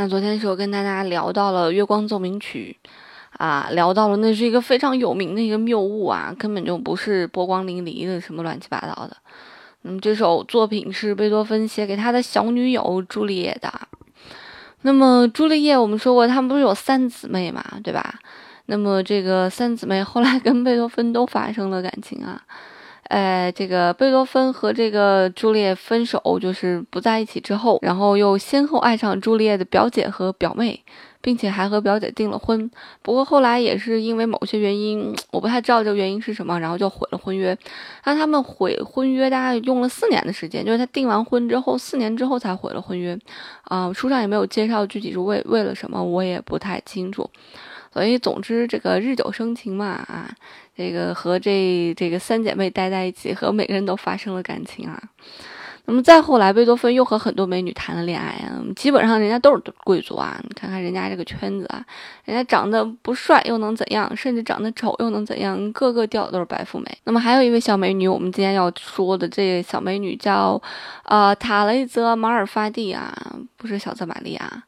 那昨天是我跟大家聊到了《月光奏鸣曲》，啊，聊到了那是一个非常有名的一个谬误啊，根本就不是波光粼粼的什么乱七八糟的。那么这首作品是贝多芬写给他的小女友朱丽叶的。那么朱丽叶，我们说过，他们不是有三姊妹嘛，对吧？那么这个三姊妹后来跟贝多芬都发生了感情啊。呃，这个贝多芬和这个朱丽叶分手，就是不在一起之后，然后又先后爱上朱丽叶的表姐和表妹，并且还和表姐订了婚。不过后来也是因为某些原因，我不太知道这个原因是什么，然后就毁了婚约。那他们毁婚约大概用了四年的时间，就是他订完婚之后，四年之后才毁了婚约。啊，书上也没有介绍具体是为为了什么，我也不太清楚。所以，总之，这个日久生情嘛，啊，这个和这这个三姐妹待在一起，和每个人都发生了感情啊。那么再后来，贝多芬又和很多美女谈了恋爱啊，基本上人家都是贵族啊。你看看人家这个圈子啊，人家长得不帅又能怎样？甚至长得丑又能怎样？个个掉的都是白富美。那么还有一位小美女，我们今天要说的这小美女叫，呃，塔雷泽马尔法蒂啊，不是小泽玛利亚。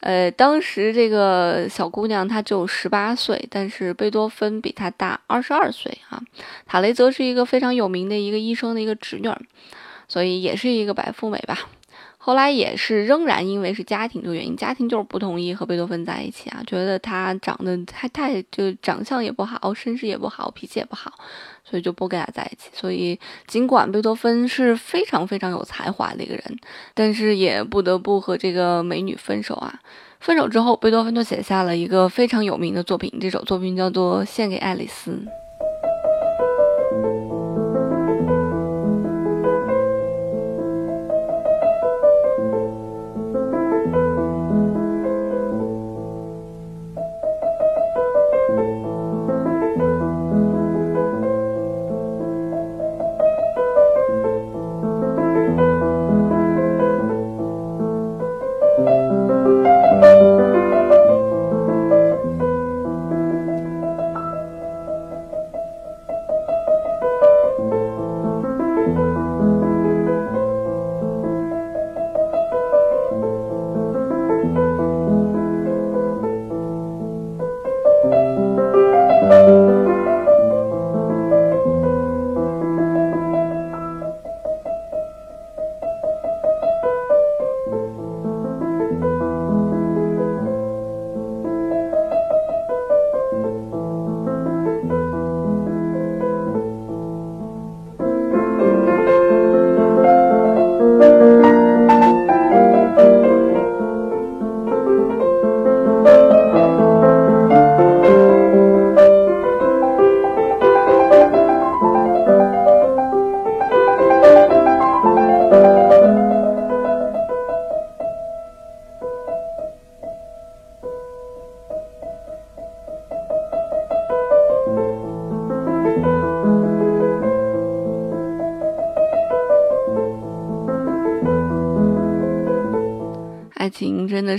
呃，当时这个小姑娘她只有十八岁，但是贝多芬比她大二十二岁啊。塔雷泽是一个非常有名的一个医生的一个侄女儿，所以也是一个白富美吧。后来也是仍然因为是家庭的原因，家庭就是不同意和贝多芬在一起啊，觉得他长得太太就长相也不好，身世也不好，脾气也不好，所以就不跟他在一起。所以尽管贝多芬是非常非常有才华的一个人，但是也不得不和这个美女分手啊。分手之后，贝多芬就写下了一个非常有名的作品，这首作品叫做《献给爱丽丝》。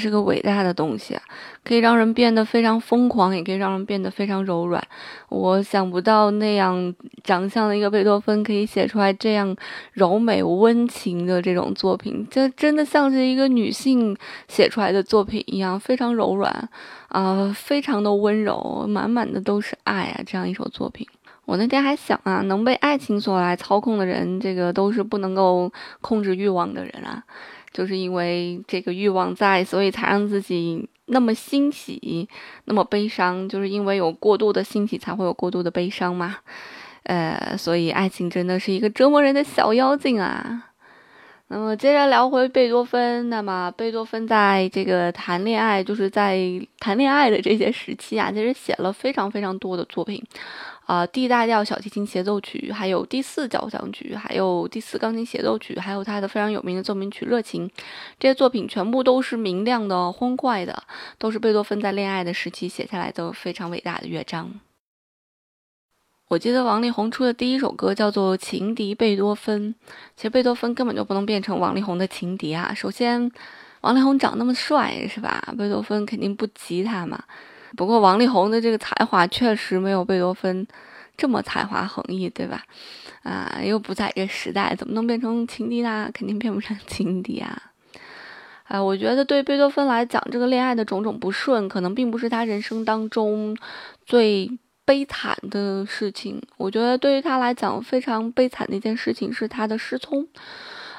是个伟大的东西，可以让人变得非常疯狂，也可以让人变得非常柔软。我想不到那样长相的一个贝多芬可以写出来这样柔美温情的这种作品，这真的像是一个女性写出来的作品一样，非常柔软啊，非常的温柔，满满的都是爱啊！这样一首作品，我那天还想啊，能被爱情所来操控的人，这个都是不能够控制欲望的人啊。就是因为这个欲望在，所以才让自己那么欣喜，那么悲伤。就是因为有过度的欣喜，才会有过度的悲伤嘛。呃，所以爱情真的是一个折磨人的小妖精啊。那么接着聊回贝多芬，那么贝多芬在这个谈恋爱，就是在谈恋爱的这些时期啊，其实写了非常非常多的作品。啊，D 大调小提琴协奏曲，还有第四交响曲，还有第四钢琴协奏曲，还有他的非常有名的奏鸣曲《热情》，这些作品全部都是明亮的、欢快的，都是贝多芬在恋爱的时期写下来的非常伟大的乐章。我记得王力宏出的第一首歌叫做《情敌贝多芬》，其实贝多芬根本就不能变成王力宏的情敌啊！首先，王力宏长那么帅，是吧？贝多芬肯定不及他嘛。不过王力宏的这个才华确实没有贝多芬这么才华横溢，对吧？啊，又不在这个时代，怎么能变成情敌呢？肯定变不成 情敌啊！哎，我觉得对贝多芬来讲，这个恋爱的种种不顺，可能并不是他人生当中最悲惨的事情。我觉得对于他来讲，非常悲惨的一件事情是他的失聪。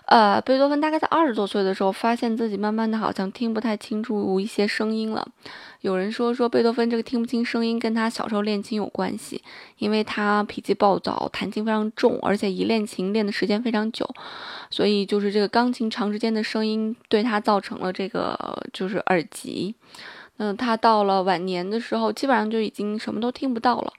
呃，贝多芬大概在二十多岁的时候，发现自己慢慢的好像听不太清楚一些声音了。有人说说贝多芬这个听不清声音跟他小时候练琴有关系，因为他脾气暴躁，弹琴非常重，而且一练琴练的时间非常久，所以就是这个钢琴长时间的声音对他造成了这个就是耳疾。嗯，他到了晚年的时候，基本上就已经什么都听不到了。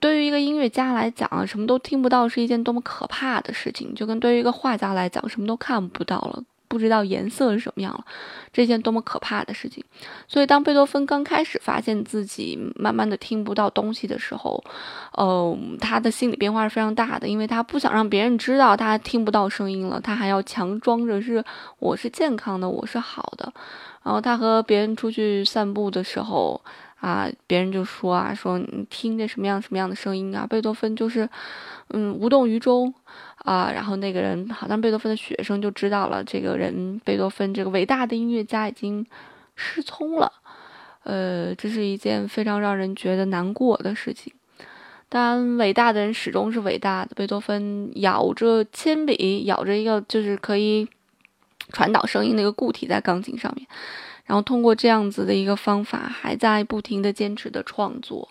对于一个音乐家来讲，什么都听不到是一件多么可怕的事情，就跟对于一个画家来讲，什么都看不到了。不知道颜色是什么样了，这件多么可怕的事情！所以，当贝多芬刚开始发现自己慢慢的听不到东西的时候，呃，他的心理变化是非常大的，因为他不想让别人知道他听不到声音了，他还要强装着是我是健康的，我是好的。然后他和别人出去散步的时候。啊，别人就说啊，说你听着什么样什么样的声音啊？贝多芬就是，嗯，无动于衷啊。然后那个人，好像贝多芬的学生就知道了，这个人贝多芬这个伟大的音乐家已经失聪了。呃，这是一件非常让人觉得难过的事情。当然，伟大的人始终是伟大的。贝多芬咬着铅笔，咬着一个就是可以传导声音的一个固体在钢琴上面。然后通过这样子的一个方法，还在不停的坚持的创作，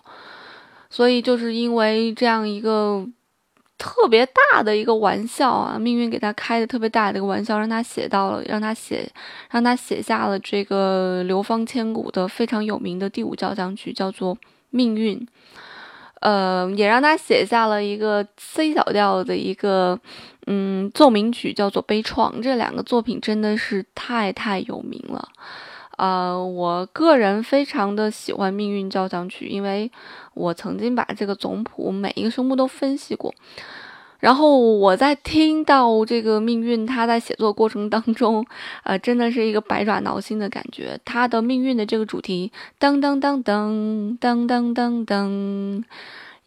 所以就是因为这样一个特别大的一个玩笑啊，命运给他开的特别大的一个玩笑，让他写到了，让他写，让他写下了这个流芳千古的非常有名的第五交响曲，叫做《命运》。呃，也让他写下了一个 C 小调的一个嗯奏鸣曲，叫做《悲怆》。这两个作品真的是太太有名了。呃，我个人非常的喜欢《命运交响曲》，因为我曾经把这个总谱每一个声部都分析过。然后我在听到这个《命运》，它在写作过程当中，呃，真的是一个百爪挠心的感觉。它的命运的这个主题，噔噔噔噔噔噔噔噔。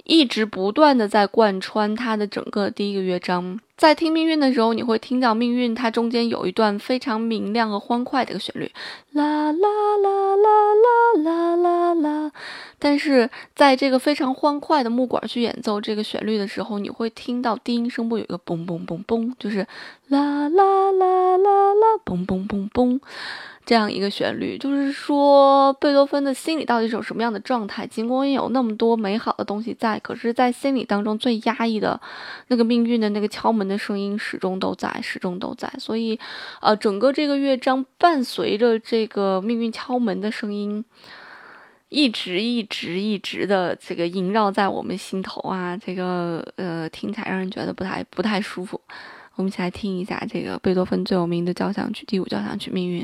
一直不断的在贯穿它的整个第一个乐章，在听命运的时候，你会听到命运它中间有一段非常明亮和欢快的一个旋律，啦啦啦啦啦啦啦啦。但是在这个非常欢快的木管去演奏这个旋律的时候，你会听到低音声部有一个嘣嘣嘣嘣，就是啦啦啦啦啦，嘣嘣嘣嘣。这样一个旋律，就是说贝多芬的心里到底是有什么样的状态？尽管有那么多美好的东西在，可是，在心里当中最压抑的那个命运的那个敲门的声音始终都在，始终都在。所以，呃，整个这个乐章伴随着这个命运敲门的声音，一直一直一直的这个萦绕在我们心头啊，这个呃，听起来让人觉得不太不太舒服。我们一起来听一下这个贝多芬最有名的交响曲第五交响曲《命运》。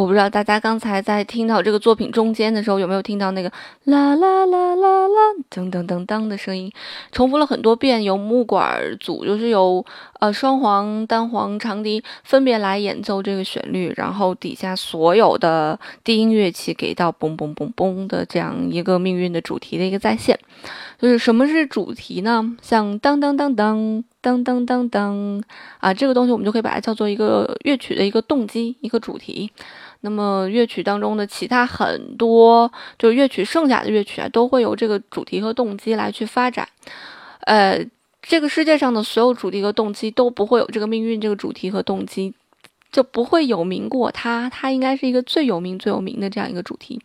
我不知道大家刚才在听到这个作品中间的时候，有没有听到那个啦啦啦啦啦噔噔噔噔的声音，重复了很多遍，由木管组，就是由呃双簧、单簧、长笛分别来演奏这个旋律，然后底下所有的低音乐器给到嘣嘣嘣嘣的这样一个命运的主题的一个再现。就是什么是主题呢？像当当当当。噔噔噔噔啊，这个东西我们就可以把它叫做一个乐曲的一个动机，一个主题。那么乐曲当中的其他很多，就是乐曲剩下的乐曲啊，都会由这个主题和动机来去发展。呃，这个世界上的所有主题和动机都不会有这个命运这个主题和动机。就不会有名过它，它应该是一个最有名、最有名的这样一个主题。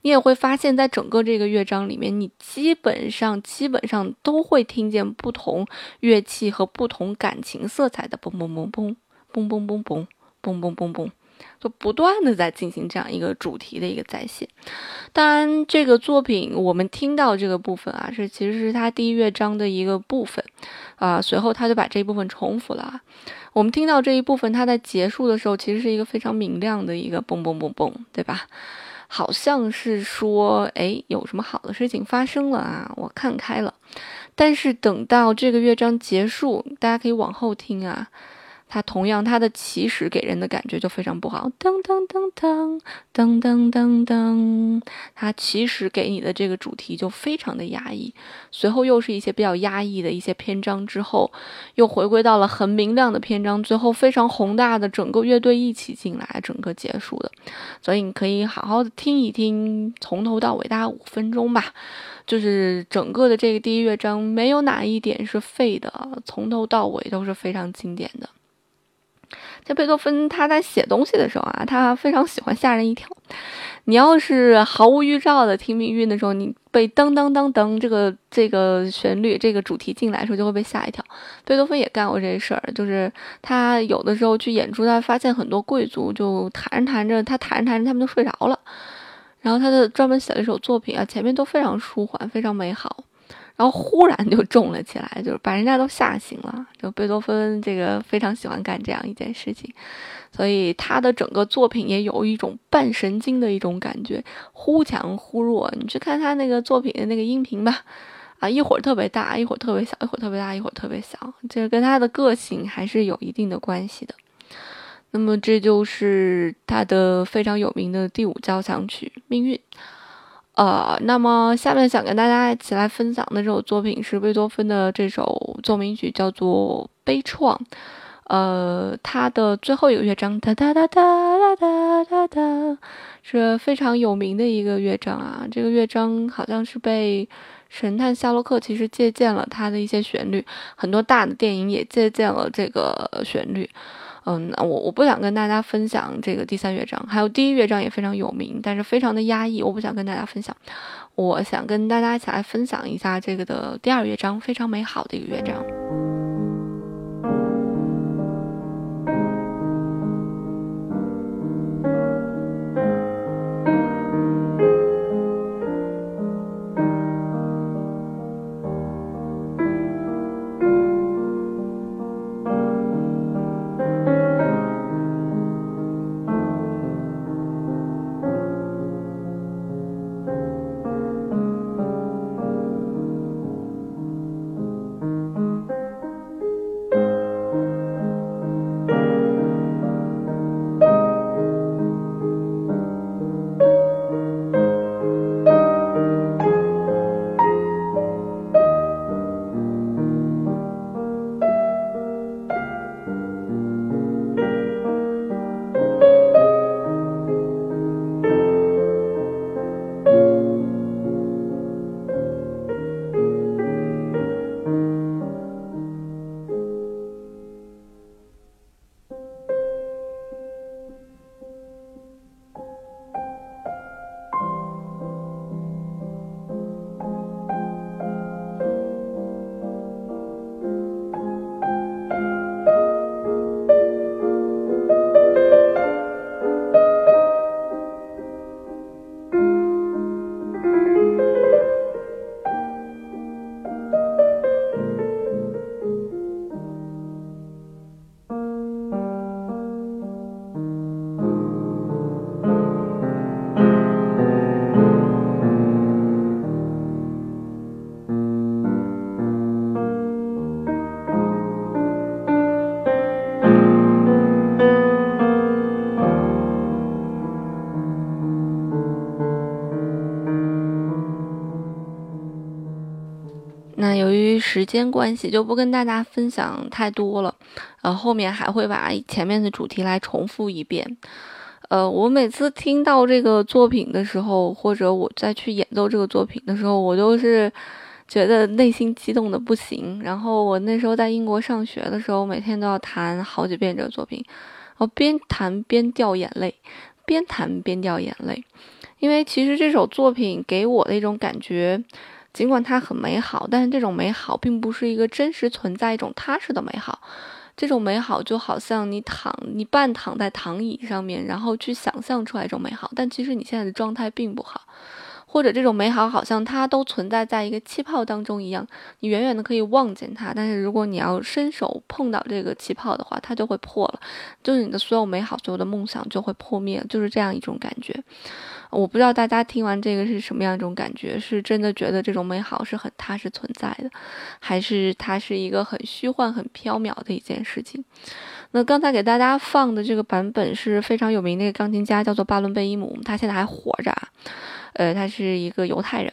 你也会发现，在整个这个乐章里面，你基本上、基本上都会听见不同乐器和不同感情色彩的嘣嘣嘣嘣嘣嘣嘣嘣嘣嘣嘣嘣。就不断的在进行这样一个主题的一个再现。当然，这个作品我们听到这个部分啊，是其实是他第一乐章的一个部分啊。随后他就把这一部分重复了。啊我们听到这一部分，它在结束的时候，其实是一个非常明亮的一个嘣嘣嘣嘣，对吧？好像是说，哎，有什么好的事情发生了啊？我看开了。但是等到这个乐章结束，大家可以往后听啊。它同样，它的起始给人的感觉就非常不好，噔噔噔噔噔噔噔噔，它起始给你的这个主题就非常的压抑，随后又是一些比较压抑的一些篇章，之后又回归到了很明亮的篇章，最后非常宏大的整个乐队一起进来，整个结束的，所以你可以好好的听一听，从头到尾大概五分钟吧，就是整个的这个第一乐章没有哪一点是废的，从头到尾都是非常经典的。这贝多芬他在写东西的时候啊，他非常喜欢吓人一跳。你要是毫无预兆的听命运的时候，你被噔噔噔噔这个这个旋律这个主题进来的时候，就会被吓一跳。贝多芬也干过这事儿，就是他有的时候去演出，他发现很多贵族就弹着弹着，他弹着弹着他们就睡着了。然后他的专门写了一首作品啊，前面都非常舒缓，非常美好。然后忽然就重了起来，就是把人家都吓醒了。就贝多芬这个非常喜欢干这样一件事情，所以他的整个作品也有一种半神经的一种感觉，忽强忽弱。你去看他那个作品的那个音频吧，啊，一会儿特别大，一会儿特别小，一会儿特别大，一会儿特别小，这跟他的个性还是有一定的关系的。那么这就是他的非常有名的第五交响曲《命运》。呃，那么下面想跟大家一起来分享的这首作品是贝多芬的这首奏鸣曲，叫做《悲怆》。呃，它的最后一个乐章哒哒哒哒哒哒哒，是非常有名的一个乐章啊。这个乐章好像是被神探夏洛克其实借鉴了他的一些旋律，很多大的电影也借鉴了这个旋律。嗯，我我不想跟大家分享这个第三乐章，还有第一乐章也非常有名，但是非常的压抑，我不想跟大家分享。我想跟大家一起来分享一下这个的第二乐章，非常美好的一个乐章。时间关系，就不跟大家分享太多了。呃，后面还会把前面的主题来重复一遍。呃，我每次听到这个作品的时候，或者我再去演奏这个作品的时候，我都是觉得内心激动的不行。然后我那时候在英国上学的时候，每天都要弹好几遍这个作品，我边弹边掉眼泪，边弹边掉眼泪，因为其实这首作品给我的一种感觉。尽管它很美好，但是这种美好并不是一个真实存在、一种踏实的美好。这种美好就好像你躺，你半躺在躺椅上面，然后去想象出来一种美好，但其实你现在的状态并不好。或者这种美好好像它都存在在一个气泡当中一样，你远远的可以望见它，但是如果你要伸手碰到这个气泡的话，它就会破了，就是你的所有美好、所有的梦想就会破灭，就是这样一种感觉。我不知道大家听完这个是什么样一种感觉，是真的觉得这种美好是很踏实存在的，还是它是一个很虚幻、很缥缈的一件事情？那刚才给大家放的这个版本是非常有名的一个钢琴家，叫做巴伦贝伊姆，他现在还活着。呃，他是一个犹太人，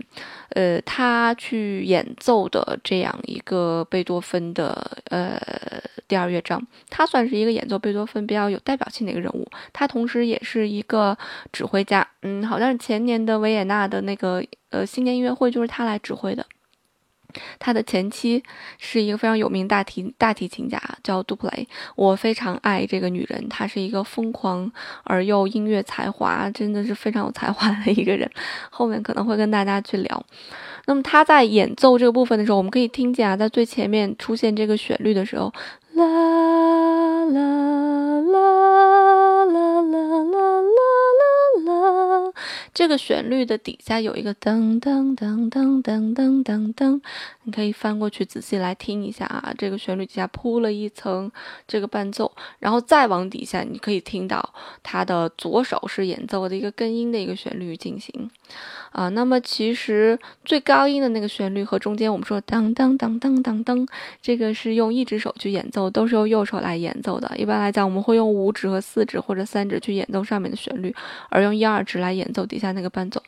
呃，他去演奏的这样一个贝多芬的呃第二乐章，他算是一个演奏贝多芬比较有代表性的一个人物。他同时也是一个指挥家，嗯，好像是前年的维也纳的那个呃新年音乐会就是他来指挥的。他的前妻是一个非常有名大提大提琴家，叫杜普雷。我非常爱这个女人，她是一个疯狂而又音乐才华，真的是非常有才华的一个人。后面可能会跟大家去聊。那么他在演奏这个部分的时候，我们可以听见啊，在最前面出现这个旋律的时候，啦啦这个旋律的底下有一个噔噔噔噔噔噔噔噔，你可以翻过去仔细来听一下啊。这个旋律底下铺了一层这个伴奏，然后再往底下，你可以听到它的左手是演奏的一个根音的一个旋律进行。啊，那么其实最高音的那个旋律和中间我们说当当当当当当，这个是用一只手去演奏，都是用右手来演奏的。一般来讲，我们会用五指和四指或者三指去演奏上面的旋律，而用一二指来演奏底下那个伴奏。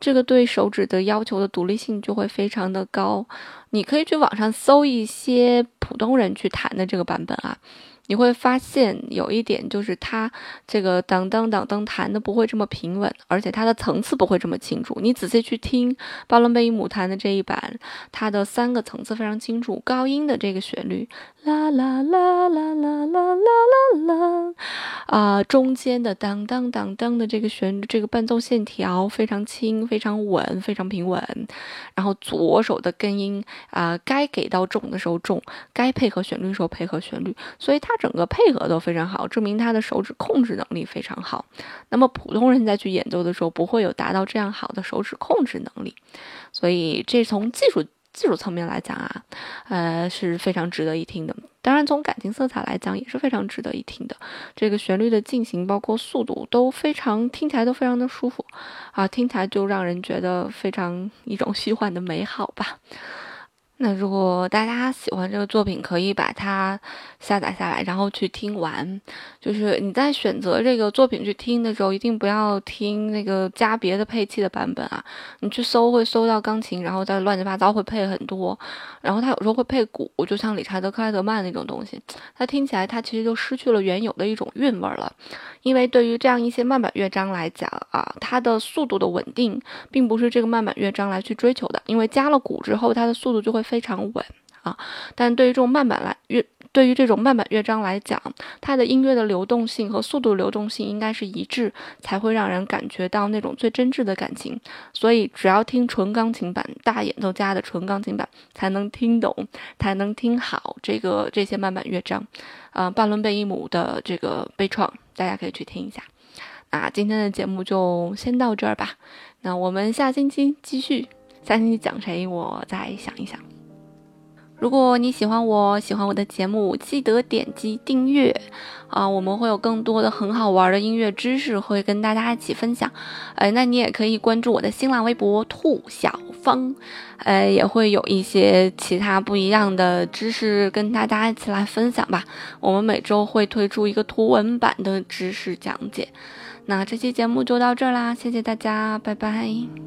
这个对手指的要求的独立性就会非常的高。你可以去网上搜一些普通人去弹的这个版本啊。你会发现有一点，就是它这个当当当当弹的不会这么平稳，而且它的层次不会这么清楚。你仔细去听巴伦贝伊姆弹的这一版，它的三个层次非常清楚，高音的这个旋律。啦啦啦啦啦啦啦啦啦，啊，中间的当当当当的这个旋律，这个伴奏线条非常轻，非常稳，非常平稳。然后左手的根音啊，该给到重的时候重，该配合旋律的时候配合旋律，所以它整个配合都非常好，证明他的手指控制能力非常好。那么普通人在去演奏的时候，不会有达到这样好的手指控制能力，所以这从技术。技术层面来讲啊，呃是非常值得一听的。当然，从感情色彩来讲也是非常值得一听的。这个旋律的进行，包括速度都非常听起来都非常的舒服啊，听起来就让人觉得非常一种虚幻的美好吧。那如果大家喜欢这个作品，可以把它下载下来，然后去听完。就是你在选择这个作品去听的时候，一定不要听那个加别的配器的版本啊。你去搜会搜到钢琴，然后再乱七八糟会配很多，然后它有时候会配鼓，就像理查德克莱德曼那种东西，它听起来它其实就失去了原有的一种韵味了。因为对于这样一些慢板乐章来讲啊，它的速度的稳定并不是这个慢板乐章来去追求的，因为加了鼓之后，它的速度就会。非常稳啊，但对于这种慢板来乐，对于这种慢板乐章来讲，它的音乐的流动性和速度流动性应该是一致，才会让人感觉到那种最真挚的感情。所以，只要听纯钢琴版大演奏家的纯钢琴版，才能听懂，才能听好这个这些慢板乐章。呃，巴伦贝伊姆的这个悲怆，大家可以去听一下。那今天的节目就先到这儿吧。那我们下星期继续，下星期讲谁，我再想一想。如果你喜欢我喜欢我的节目，记得点击订阅啊！我们会有更多的很好玩的音乐知识会跟大家一起分享。呃，那你也可以关注我的新浪微博兔小芳，呃，也会有一些其他不一样的知识跟大家一起来分享吧。我们每周会推出一个图文版的知识讲解。那这期节目就到这儿啦，谢谢大家，拜拜。